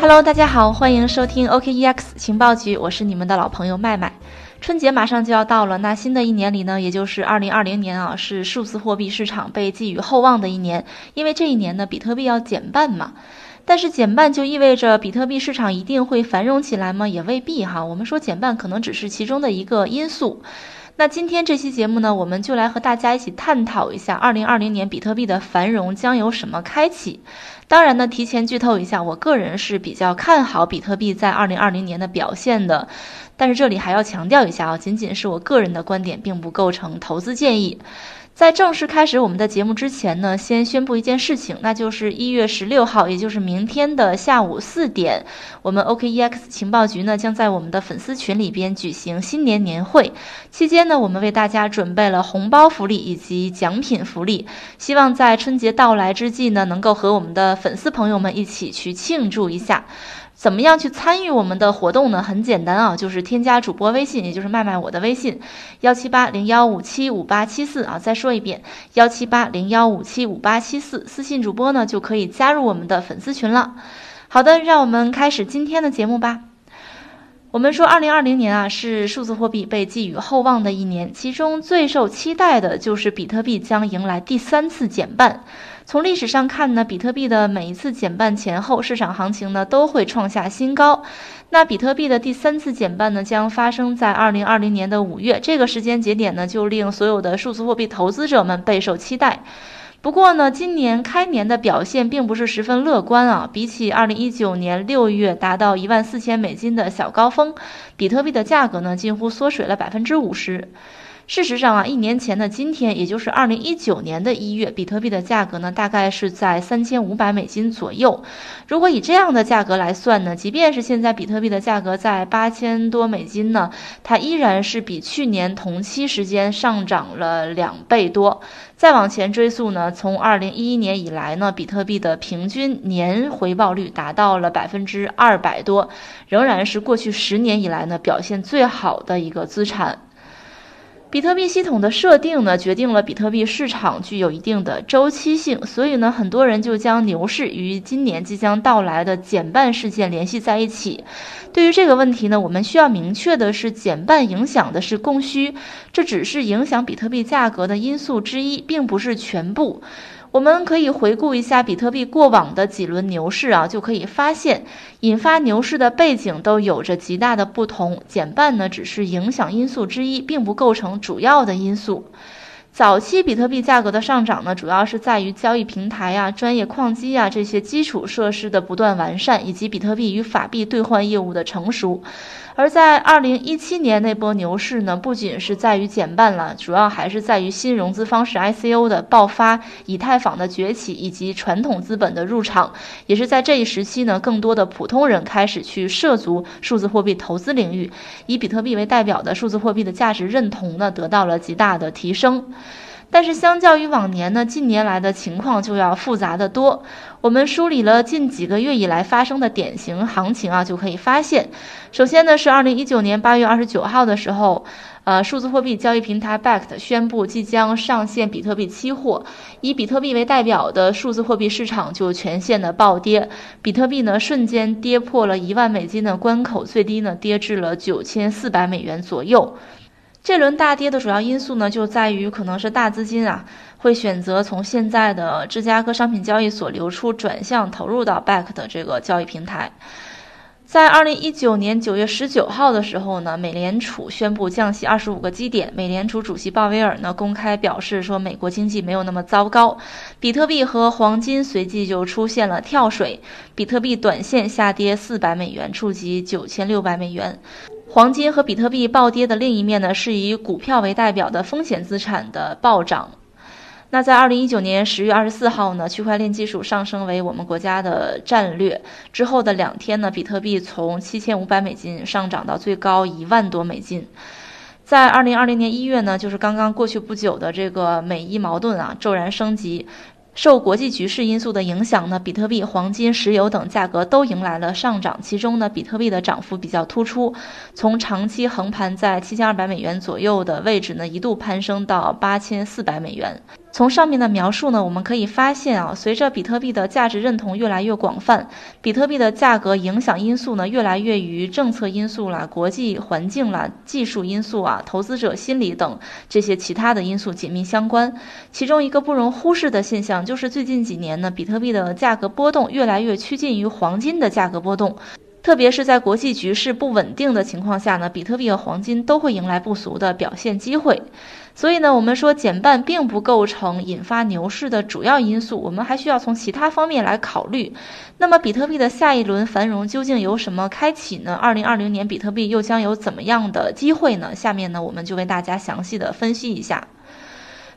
Hello，大家好，欢迎收听 OKEX 情报局，我是你们的老朋友麦麦。春节马上就要到了，那新的一年里呢，也就是二零二零年啊，是数字货币市场被寄予厚望的一年，因为这一年呢，比特币要减半嘛。但是减半就意味着比特币市场一定会繁荣起来吗？也未必哈。我们说减半可能只是其中的一个因素。那今天这期节目呢，我们就来和大家一起探讨一下二零二零年比特币的繁荣将由什么开启。当然呢，提前剧透一下，我个人是比较看好比特币在二零二零年的表现的。但是这里还要强调一下啊，仅仅是我个人的观点，并不构成投资建议。在正式开始我们的节目之前呢，先宣布一件事情，那就是一月十六号，也就是明天的下午四点，我们 OKEX 情报局呢将在我们的粉丝群里边举行新年年会。期间呢，我们为大家准备了红包福利以及奖品福利，希望在春节到来之际呢，能够和我们的粉丝朋友们一起去庆祝一下。怎么样去参与我们的活动呢？很简单啊，就是添加主播微信，也就是麦麦我的微信，幺七八零幺五七五八七四啊。再说一遍，幺七八零幺五七五八七四，私信主播呢就可以加入我们的粉丝群了。好的，让我们开始今天的节目吧。我们说，二零二零年啊是数字货币被寄予厚望的一年，其中最受期待的就是比特币将迎来第三次减半。从历史上看呢，比特币的每一次减半前后，市场行情呢都会创下新高。那比特币的第三次减半呢，将发生在二零二零年的五月，这个时间节点呢，就令所有的数字货币投资者们备受期待。不过呢，今年开年的表现并不是十分乐观啊。比起二零一九年六月达到一万四千美金的小高峰，比特币的价格呢近乎缩水了百分之五十。事实上啊，一年前的今天，也就是二零一九年的一月，比特币的价格呢，大概是在三千五百美金左右。如果以这样的价格来算呢，即便是现在比特币的价格在八千多美金呢，它依然是比去年同期时间上涨了两倍多。再往前追溯呢，从二零一一年以来呢，比特币的平均年回报率达到了百分之二百多，仍然是过去十年以来呢表现最好的一个资产。比特币系统的设定呢，决定了比特币市场具有一定的周期性，所以呢，很多人就将牛市与今年即将到来的减半事件联系在一起。对于这个问题呢，我们需要明确的是，减半影响的是供需，这只是影响比特币价格的因素之一，并不是全部。我们可以回顾一下比特币过往的几轮牛市啊，就可以发现，引发牛市的背景都有着极大的不同。减半呢，只是影响因素之一，并不构成主要的因素。早期比特币价格的上涨呢，主要是在于交易平台啊、专业矿机啊这些基础设施的不断完善，以及比特币与法币兑换业务的成熟。而在二零一七年那波牛市呢，不仅是在于减半了，主要还是在于新融资方式 ICO 的爆发、以太坊的崛起以及传统资本的入场。也是在这一时期呢，更多的普通人开始去涉足数字货币投资领域，以比特币为代表的数字货币的价值认同呢，得到了极大的提升。但是相较于往年呢，近年来的情况就要复杂的多。我们梳理了近几个月以来发生的典型行情啊，就可以发现，首先呢是二零一九年八月二十九号的时候，呃，数字货币交易平台 Bakkt 宣布即将上线比特币期货，以比特币为代表的数字货币市场就全线的暴跌，比特币呢瞬间跌破了一万美金的关口，最低呢跌至了九千四百美元左右。这轮大跌的主要因素呢，就在于可能是大资金啊会选择从现在的芝加哥商品交易所流出，转向投入到 Back 的这个交易平台。在二零一九年九月十九号的时候呢，美联储宣布降息二十五个基点。美联储主席鲍威尔呢公开表示说，美国经济没有那么糟糕。比特币和黄金随即就出现了跳水，比特币短线下跌四百美元，触及九千六百美元。黄金和比特币暴跌的另一面呢，是以股票为代表的风险资产的暴涨。那在二零一九年十月二十四号呢，区块链技术上升为我们国家的战略之后的两天呢，比特币从七千五百美金上涨到最高一万多美金。在二零二零年一月呢，就是刚刚过去不久的这个美伊矛盾啊骤然升级。受国际局势因素的影响呢，比特币、黄金、石油等价格都迎来了上涨。其中呢，比特币的涨幅比较突出，从长期横盘在七千二百美元左右的位置呢，一度攀升到八千四百美元。从上面的描述呢，我们可以发现啊，随着比特币的价值认同越来越广泛，比特币的价格影响因素呢，越来越与政策因素啦、国际环境啦、技术因素啊、投资者心理等这些其他的因素紧密相关。其中一个不容忽视的现象，就是最近几年呢，比特币的价格波动越来越趋近于黄金的价格波动。特别是在国际局势不稳定的情况下呢，比特币和黄金都会迎来不俗的表现机会。所以呢，我们说减半并不构成引发牛市的主要因素，我们还需要从其他方面来考虑。那么，比特币的下一轮繁荣究竟由什么开启呢？二零二零年比特币又将有怎么样的机会呢？下面呢，我们就为大家详细的分析一下。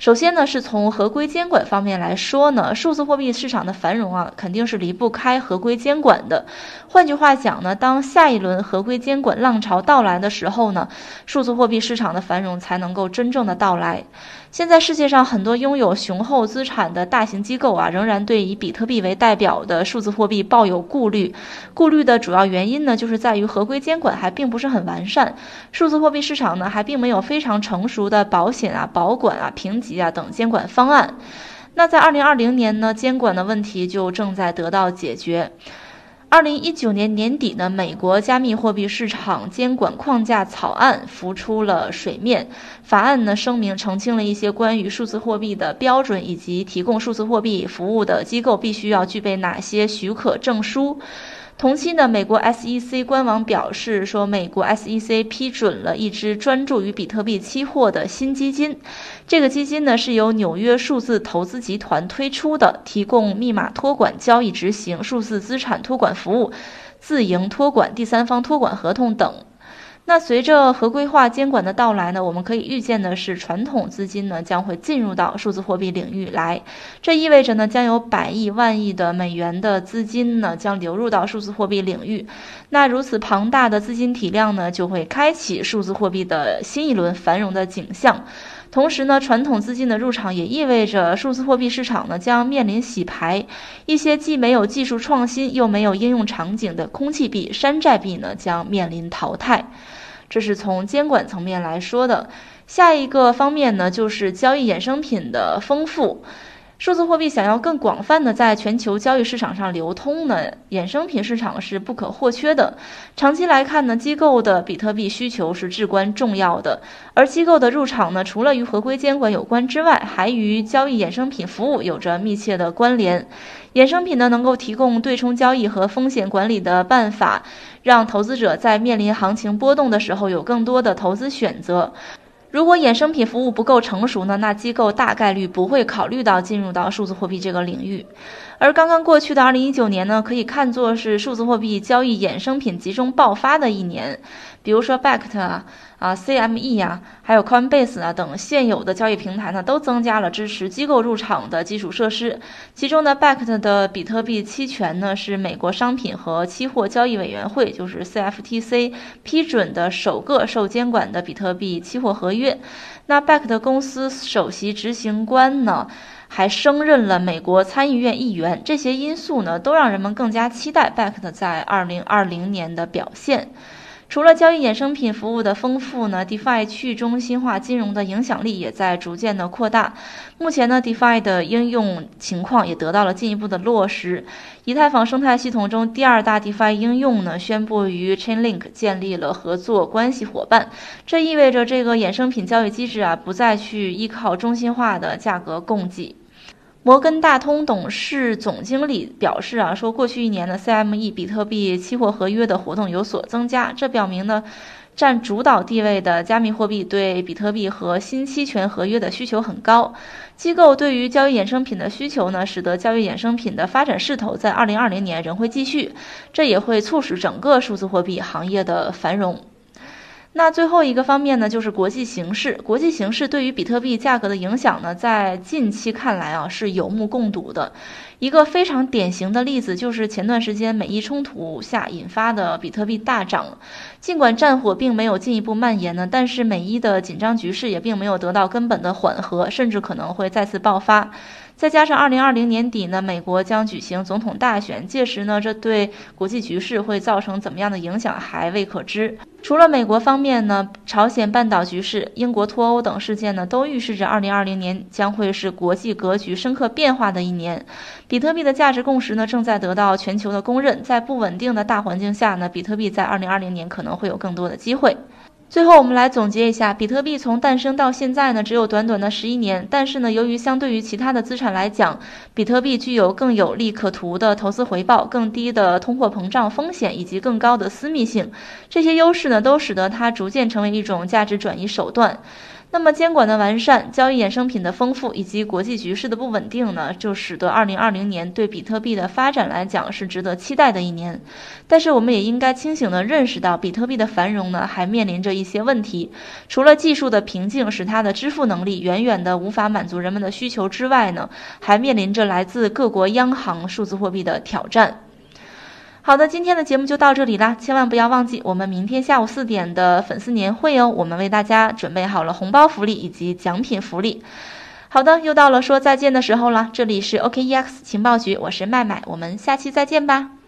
首先呢，是从合规监管方面来说呢，数字货币市场的繁荣啊，肯定是离不开合规监管的。换句话讲呢，当下一轮合规监管浪潮到来的时候呢，数字货币市场的繁荣才能够真正的到来。现在世界上很多拥有雄厚资产的大型机构啊，仍然对以比特币为代表的数字货币抱有顾虑。顾虑的主要原因呢，就是在于合规监管还并不是很完善，数字货币市场呢还并没有非常成熟的保险啊、保管啊、评级啊等监管方案。那在二零二零年呢，监管的问题就正在得到解决。二零一九年年底呢，美国加密货币市场监管框架草案浮出了水面。法案呢声明澄清了一些关于数字货币的标准，以及提供数字货币服务的机构必须要具备哪些许可证书。同期呢，美国 SEC 官网表示说，美国 SEC 批准了一支专注于比特币期货的新基金。这个基金呢是由纽约数字投资集团推出的，提供密码托管交易、执行数字资产托管服务、自营托管、第三方托管合同等。那随着合规化监管的到来呢，我们可以预见的是，传统资金呢将会进入到数字货币领域来。这意味着呢，将有百亿、万亿的美元的资金呢将流入到数字货币领域。那如此庞大的资金体量呢，就会开启数字货币的新一轮繁荣的景象。同时呢，传统资金的入场也意味着数字货币市场呢将面临洗牌。一些既没有技术创新又没有应用场景的空气币、山寨币呢将面临淘汰。这是从监管层面来说的，下一个方面呢，就是交易衍生品的丰富。数字货币想要更广泛的在全球交易市场上流通呢，衍生品市场是不可或缺的。长期来看呢，机构的比特币需求是至关重要的。而机构的入场呢，除了与合规监管有关之外，还与交易衍生品服务有着密切的关联。衍生品呢，能够提供对冲交易和风险管理的办法，让投资者在面临行情波动的时候有更多的投资选择。如果衍生品服务不够成熟呢，那机构大概率不会考虑到进入到数字货币这个领域。而刚刚过去的二零一九年呢，可以看作是数字货币交易衍生品集中爆发的一年。比如说 b a c t 啊、啊 CME 呀，还有 Coinbase 啊等现有的交易平台呢，都增加了支持机构入场的基础设施。其中呢 b a c t 的比特币期权呢，是美国商品和期货交易委员会，就是 CFTC 批准的首个受监管的比特币期货合约。那 b a c t 公司首席执行官呢，还升任了美国参议院议员。这些因素呢，都让人们更加期待 b a c t 在二零二零年的表现。除了交易衍生品服务的丰富呢，DeFi 去中心化金融的影响力也在逐渐的扩大。目前呢，DeFi 的应用情况也得到了进一步的落实。以太坊生态系统中第二大 DeFi 应用呢，宣布与 Chainlink 建立了合作关系伙伴。这意味着这个衍生品交易机制啊，不再去依靠中心化的价格供给。摩根大通董事总经理表示啊，说过去一年呢，CME 比特币期货合约的活动有所增加，这表明呢，占主导地位的加密货币对比特币和新期权合约的需求很高。机构对于交易衍生品的需求呢，使得交易衍生品的发展势头在2020年仍会继续，这也会促使整个数字货币行业的繁荣。那最后一个方面呢，就是国际形势。国际形势对于比特币价格的影响呢，在近期看来啊，是有目共睹的。一个非常典型的例子就是前段时间美伊冲突下引发的比特币大涨。尽管战火并没有进一步蔓延呢，但是美伊的紧张局势也并没有得到根本的缓和，甚至可能会再次爆发。再加上二零二零年底呢，美国将举行总统大选，届时呢，这对国际局势会造成怎么样的影响还未可知。除了美国方面呢，朝鲜半岛局势、英国脱欧等事件呢，都预示着二零二零年将会是国际格局深刻变化的一年。比特币的价值共识呢，正在得到全球的公认。在不稳定的大环境下呢，比特币在二零二零年可能会有更多的机会。最后，我们来总结一下，比特币从诞生到现在呢，只有短短的十一年。但是呢，由于相对于其他的资产来讲，比特币具有更有利可图的投资回报、更低的通货膨胀风险以及更高的私密性，这些优势呢，都使得它逐渐成为一种价值转移手段。那么监管的完善、交易衍生品的丰富以及国际局势的不稳定呢，就使得二零二零年对比特币的发展来讲是值得期待的一年。但是我们也应该清醒地认识到，比特币的繁荣呢还面临着一些问题。除了技术的瓶颈使它的支付能力远远的无法满足人们的需求之外呢，还面临着来自各国央行数字货币的挑战。好的，今天的节目就到这里啦！千万不要忘记我们明天下午四点的粉丝年会哦，我们为大家准备好了红包福利以及奖品福利。好的，又到了说再见的时候了，这里是 OKEX 情报局，我是麦麦，我们下期再见吧。